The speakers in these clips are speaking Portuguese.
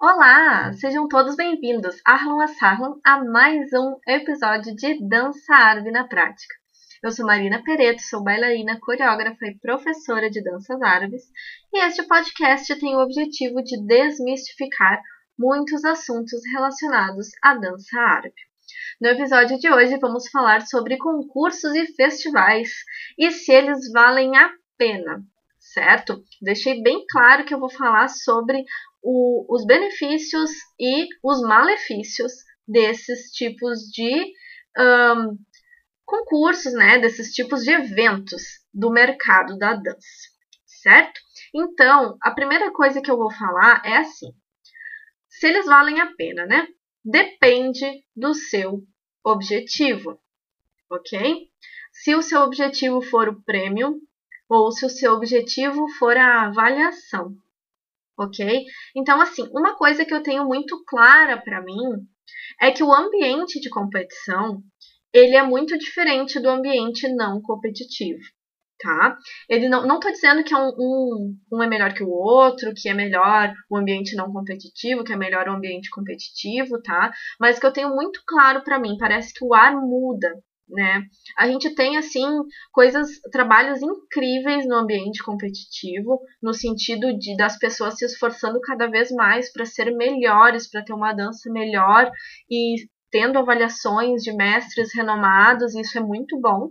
Olá, sejam todos bem-vindos, Arlon Assarlon, a mais um episódio de Dança Árabe na Prática. Eu sou Marina Pereto, sou bailarina, coreógrafa e professora de danças árabes, e este podcast tem o objetivo de desmistificar muitos assuntos relacionados à dança árabe. No episódio de hoje vamos falar sobre concursos e festivais e se eles valem a pena certo? Deixei bem claro que eu vou falar sobre o, os benefícios e os malefícios desses tipos de um, concursos, né? Desses tipos de eventos do mercado da dança, certo? Então, a primeira coisa que eu vou falar é assim: se eles valem a pena, né? Depende do seu objetivo, ok? Se o seu objetivo for o prêmio, ou se o seu objetivo for a avaliação, ok? Então, assim, uma coisa que eu tenho muito clara para mim é que o ambiente de competição ele é muito diferente do ambiente não competitivo, tá? Ele não, não tô dizendo que é um, um, um é melhor que o outro, que é melhor o ambiente não competitivo, que é melhor o ambiente competitivo, tá? Mas que eu tenho muito claro para mim, parece que o ar muda né? A gente tem assim coisas, trabalhos incríveis no ambiente competitivo, no sentido de das pessoas se esforçando cada vez mais para ser melhores, para ter uma dança melhor e tendo avaliações de mestres renomados, isso é muito bom.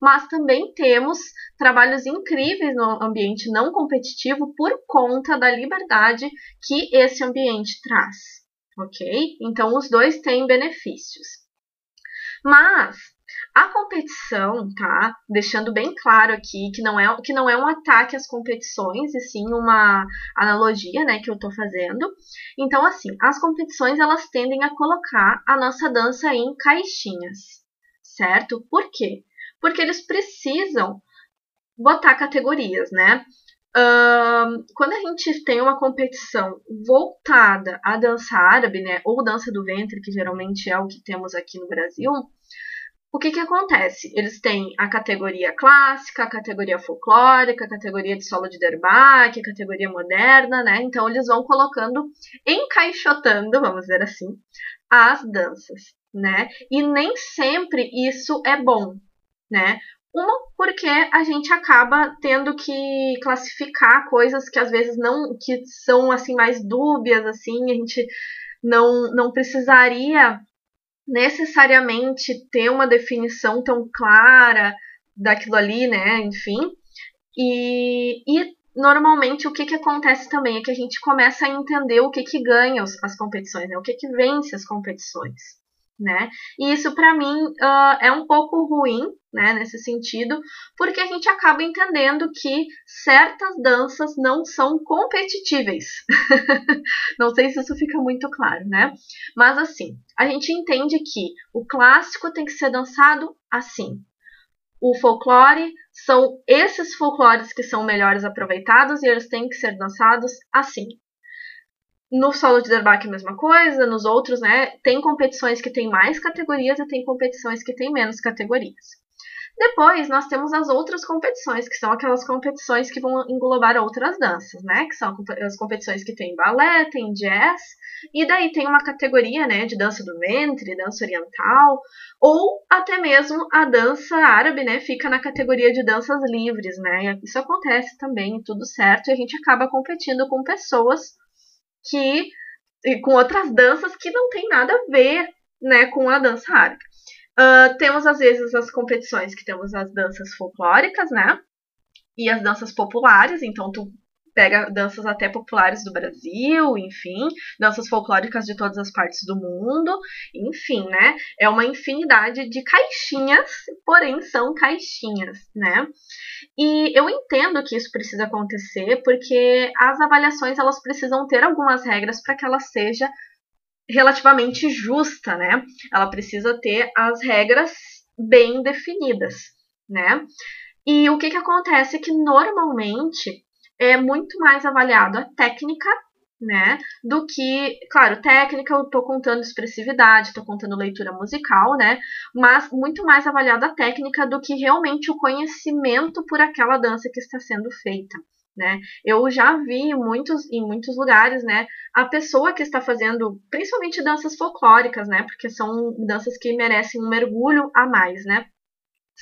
Mas também temos trabalhos incríveis no ambiente não competitivo por conta da liberdade que esse ambiente traz, ok? Então, os dois têm benefícios. Mas a competição, tá? Deixando bem claro aqui que não é, que não é um ataque às competições, e sim uma analogia, né, que eu tô fazendo. Então, assim, as competições elas tendem a colocar a nossa dança em caixinhas, certo? Por quê? Porque eles precisam botar categorias, né? Uh, quando a gente tem uma competição voltada à dança árabe, né, ou dança do ventre, que geralmente é o que temos aqui no Brasil, o que, que acontece? Eles têm a categoria clássica, a categoria folclórica, a categoria de solo de Derbach, a categoria moderna, né? Então eles vão colocando, encaixotando, vamos dizer assim, as danças, né? E nem sempre isso é bom, né? Uma, porque a gente acaba tendo que classificar coisas que às vezes não, que são assim mais dúbias, assim, a gente não, não precisaria necessariamente ter uma definição tão clara daquilo ali, né? Enfim. E, e normalmente o que, que acontece também é que a gente começa a entender o que, que ganha as competições, né? o que, que vence as competições né? E isso para mim uh, é um pouco ruim, né, nesse sentido, porque a gente acaba entendendo que certas danças não são competitíveis. não sei se isso fica muito claro, né? Mas assim, a gente entende que o clássico tem que ser dançado assim. O folclore são esses folclores que são melhores aproveitados e eles têm que ser dançados assim. No solo de Derbach a mesma coisa, nos outros, né? Tem competições que tem mais categorias e tem competições que tem menos categorias. Depois nós temos as outras competições, que são aquelas competições que vão englobar outras danças, né? Que são as competições que tem balé, tem jazz, e daí tem uma categoria, né, de dança do ventre, dança oriental, ou até mesmo a dança árabe, né, fica na categoria de danças livres, né? Isso acontece também, tudo certo, e a gente acaba competindo com pessoas que com outras danças que não tem nada a ver né, com a dança árabe. Uh, temos às vezes as competições que temos as danças folclóricas, né? E as danças populares, então tu pega danças até populares do Brasil, enfim, danças folclóricas de todas as partes do mundo, enfim, né? É uma infinidade de caixinhas, porém são caixinhas, né? E eu entendo que isso precisa acontecer porque as avaliações elas precisam ter algumas regras para que ela seja relativamente justa, né? Ela precisa ter as regras bem definidas, né? E o que, que acontece é que normalmente é muito mais avaliado a técnica, né, do que, claro, técnica eu tô contando expressividade, tô contando leitura musical, né, mas muito mais avaliado a técnica do que realmente o conhecimento por aquela dança que está sendo feita, Né? Eu já vi muitos, em muitos lugares, né, a pessoa que está fazendo, principalmente danças folclóricas, né, porque são danças que merecem um mergulho a mais, né,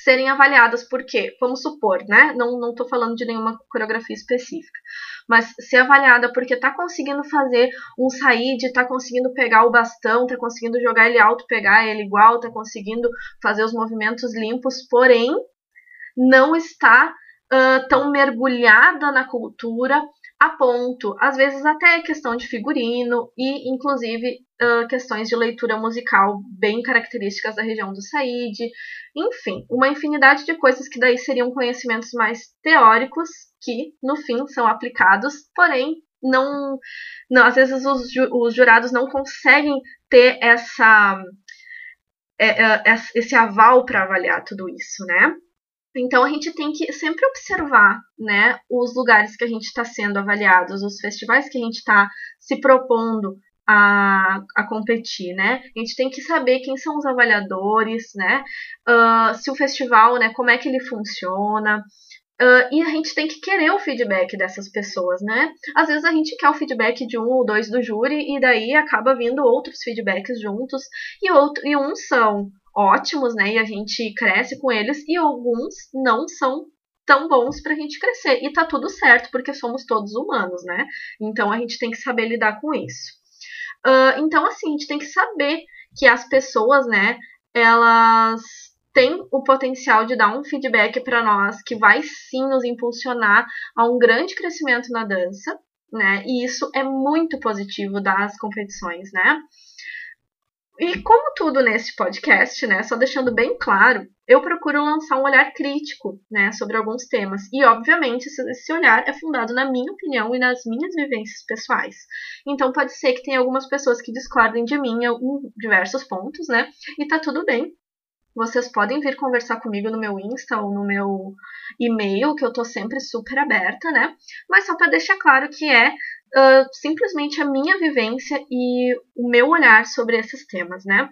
serem avaliadas por quê? Vamos supor, né, não, tô falando de nenhuma coreografia específica, mas ser avaliada porque tá conseguindo fazer um saíde, tá conseguindo pegar o bastão, tá conseguindo jogar ele alto, pegar ele igual, tá conseguindo fazer os movimentos limpos, porém não está uh, tão mergulhada na cultura a ponto, às vezes até questão de figurino e inclusive uh, questões de leitura musical bem características da região do Said, enfim, uma infinidade de coisas que daí seriam conhecimentos mais teóricos que no fim são aplicados, porém não, não às vezes os, ju os jurados não conseguem ter essa é, é, esse aval para avaliar tudo isso, né? Então a gente tem que sempre observar, né, os lugares que a gente está sendo avaliados, os festivais que a gente está se propondo a, a competir, né? A gente tem que saber quem são os avaliadores, né? Uh, se o festival, né, como é que ele funciona. Uh, e a gente tem que querer o feedback dessas pessoas, né? Às vezes a gente quer o feedback de um ou dois do júri e daí acaba vindo outros feedbacks juntos e, outro, e uns são ótimos, né? E a gente cresce com eles, e alguns não são tão bons para a gente crescer. E tá tudo certo, porque somos todos humanos, né? Então a gente tem que saber lidar com isso. Uh, então, assim, a gente tem que saber que as pessoas, né, elas têm o potencial de dar um feedback para nós que vai sim nos impulsionar a um grande crescimento na dança, né? E isso é muito positivo das competições, né? E como tudo nesse podcast, né, só deixando bem claro, eu procuro lançar um olhar crítico, né, sobre alguns temas. E obviamente esse olhar é fundado na minha opinião e nas minhas vivências pessoais. Então pode ser que tenha algumas pessoas que discordem de mim em diversos pontos, né? E tá tudo bem. Vocês podem vir conversar comigo no meu Insta ou no meu e-mail, que eu tô sempre super aberta, né? Mas só para deixar claro que é uh, simplesmente a minha vivência e o meu olhar sobre esses temas, né?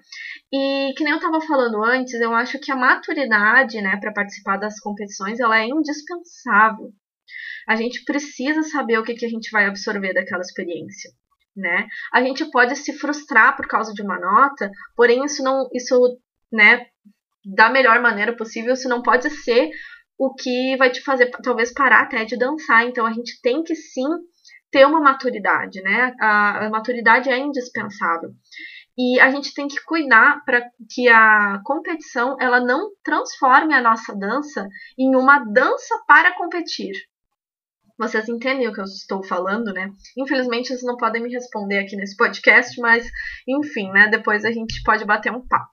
E que nem eu estava falando antes, eu acho que a maturidade, né, para participar das competições, ela é indispensável. A gente precisa saber o que, que a gente vai absorver daquela experiência. Né? A gente pode se frustrar por causa de uma nota, porém isso não, isso, né, da melhor maneira possível, isso não pode ser o que vai te fazer talvez parar até de dançar. Então a gente tem que sim ter uma maturidade, né? A, a maturidade é indispensável. E a gente tem que cuidar para que a competição ela não transforme a nossa dança em uma dança para competir. Vocês entendem o que eu estou falando, né? Infelizmente, vocês não podem me responder aqui nesse podcast, mas enfim, né? Depois a gente pode bater um papo.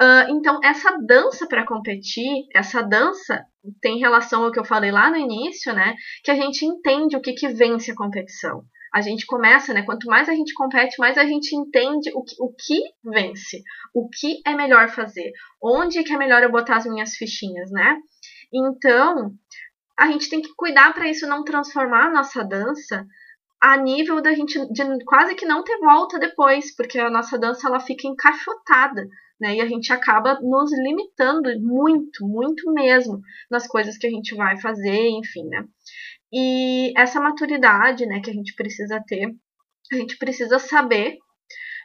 Uh, então, essa dança para competir, essa dança tem relação ao que eu falei lá no início, né? Que a gente entende o que, que vence a competição. A gente começa, né? Quanto mais a gente compete, mais a gente entende o que, o que vence, o que é melhor fazer, onde que é melhor eu botar as minhas fichinhas, né? Então, a gente tem que cuidar para isso não transformar a nossa dança a nível da gente de quase que não ter volta depois, porque a nossa dança ela fica encaixotada né? E a gente acaba nos limitando muito, muito mesmo nas coisas que a gente vai fazer, enfim, né? E essa maturidade, né, que a gente precisa ter, a gente precisa saber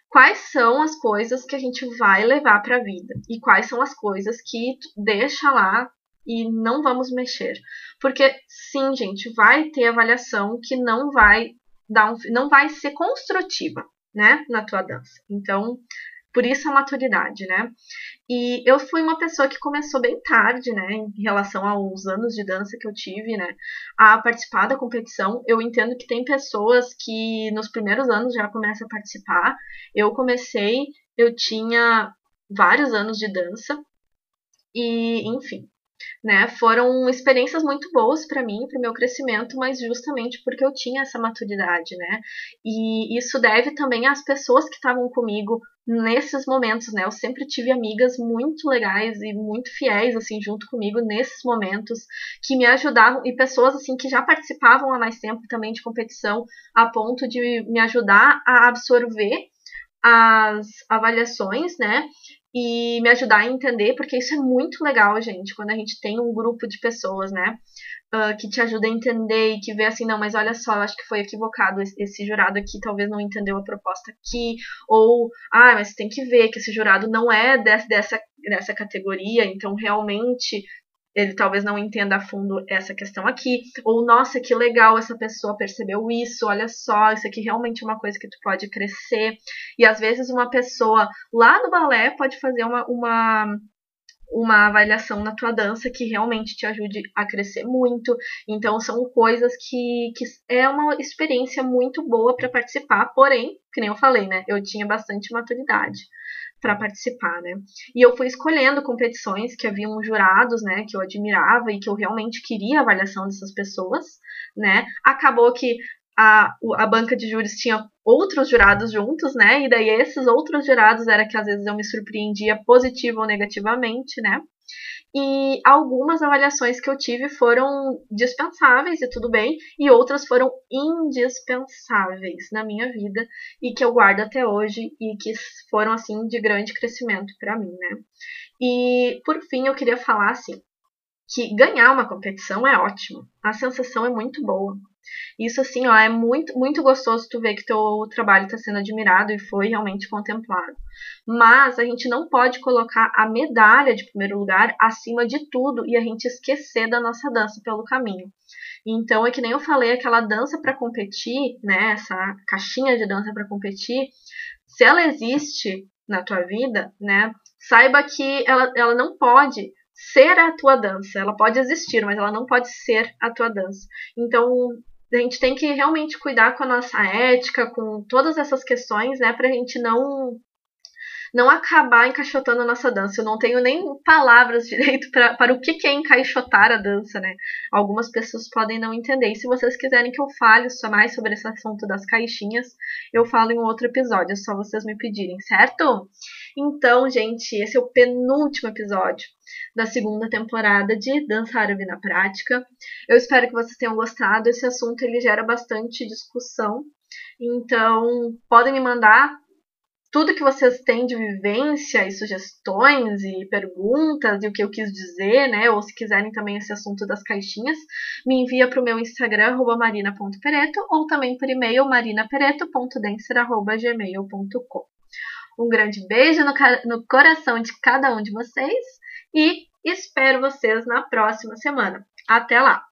quais são as coisas que a gente vai levar para a vida e quais são as coisas que deixa lá e não vamos mexer. Porque sim, gente, vai ter avaliação que não vai dar um, não vai ser construtiva, né, na tua dança. Então, por isso a maturidade, né? E eu fui uma pessoa que começou bem tarde, né, em relação aos anos de dança que eu tive, né, a participar da competição. Eu entendo que tem pessoas que nos primeiros anos já começam a participar. Eu comecei, eu tinha vários anos de dança e, enfim, né? Foram experiências muito boas para mim, para o meu crescimento, mas justamente porque eu tinha essa maturidade, né? E isso deve também às pessoas que estavam comigo nesses momentos, né? Eu sempre tive amigas muito legais e muito fiéis assim junto comigo nesses momentos que me ajudavam e pessoas assim que já participavam há mais tempo também de competição a ponto de me ajudar a absorver as avaliações, né? E me ajudar a entender, porque isso é muito legal, gente, quando a gente tem um grupo de pessoas, né? Uh, que te ajuda a entender e que vê assim, não, mas olha só, eu acho que foi equivocado esse, esse, jurado aqui, talvez não entendeu a proposta aqui, ou, ah, mas tem que ver que esse jurado não é dessa, dessa, dessa categoria, então realmente ele talvez não entenda a fundo essa questão aqui, ou nossa, que legal essa pessoa percebeu isso, olha só, isso aqui realmente é uma coisa que tu pode crescer. E às vezes uma pessoa lá no balé pode fazer uma, uma uma avaliação na tua dança que realmente te ajude a crescer muito. Então são coisas que, que é uma experiência muito boa para participar, porém, que nem eu falei, né? Eu tinha bastante maturidade para participar, né? E eu fui escolhendo competições que haviam jurados, né, que eu admirava e que eu realmente queria a avaliação dessas pessoas, né? Acabou que a, a banca de júris tinha outros jurados juntos, né? E daí esses outros jurados era que às vezes eu me surpreendia positivo ou negativamente, né? E algumas avaliações que eu tive foram dispensáveis e tudo bem, e outras foram indispensáveis na minha vida e que eu guardo até hoje e que foram assim de grande crescimento para mim, né? E por fim eu queria falar assim, que ganhar uma competição é ótimo. A sensação é muito boa. Isso, assim, ó, é muito, muito gostoso tu ver que teu trabalho está sendo admirado e foi realmente contemplado. Mas a gente não pode colocar a medalha de primeiro lugar acima de tudo e a gente esquecer da nossa dança pelo caminho. Então, é que nem eu falei, aquela dança para competir, né, essa caixinha de dança para competir, se ela existe na tua vida, né, saiba que ela, ela não pode ser a tua dança. Ela pode existir, mas ela não pode ser a tua dança. Então, a gente tem que realmente cuidar com a nossa ética, com todas essas questões, né, pra gente não não acabar encaixotando a nossa dança. Eu não tenho nem palavras direito pra, para o que, é encaixotar a dança, né? Algumas pessoas podem não entender. E se vocês quiserem que eu fale mais sobre esse assunto das caixinhas, eu falo em um outro episódio, é só vocês me pedirem, certo? Então, gente, esse é o penúltimo episódio da segunda temporada de Dança Árabe na Prática. Eu espero que vocês tenham gostado. Esse assunto ele gera bastante discussão. Então, podem me mandar tudo que vocês têm de vivência e sugestões e perguntas e o que eu quis dizer, né? Ou se quiserem também esse assunto das caixinhas, me envia para o meu Instagram, marina.pereto, ou também por e-mail marinapereto.dancer.gmail.com. Um grande beijo no, no coração de cada um de vocês e espero vocês na próxima semana. Até lá!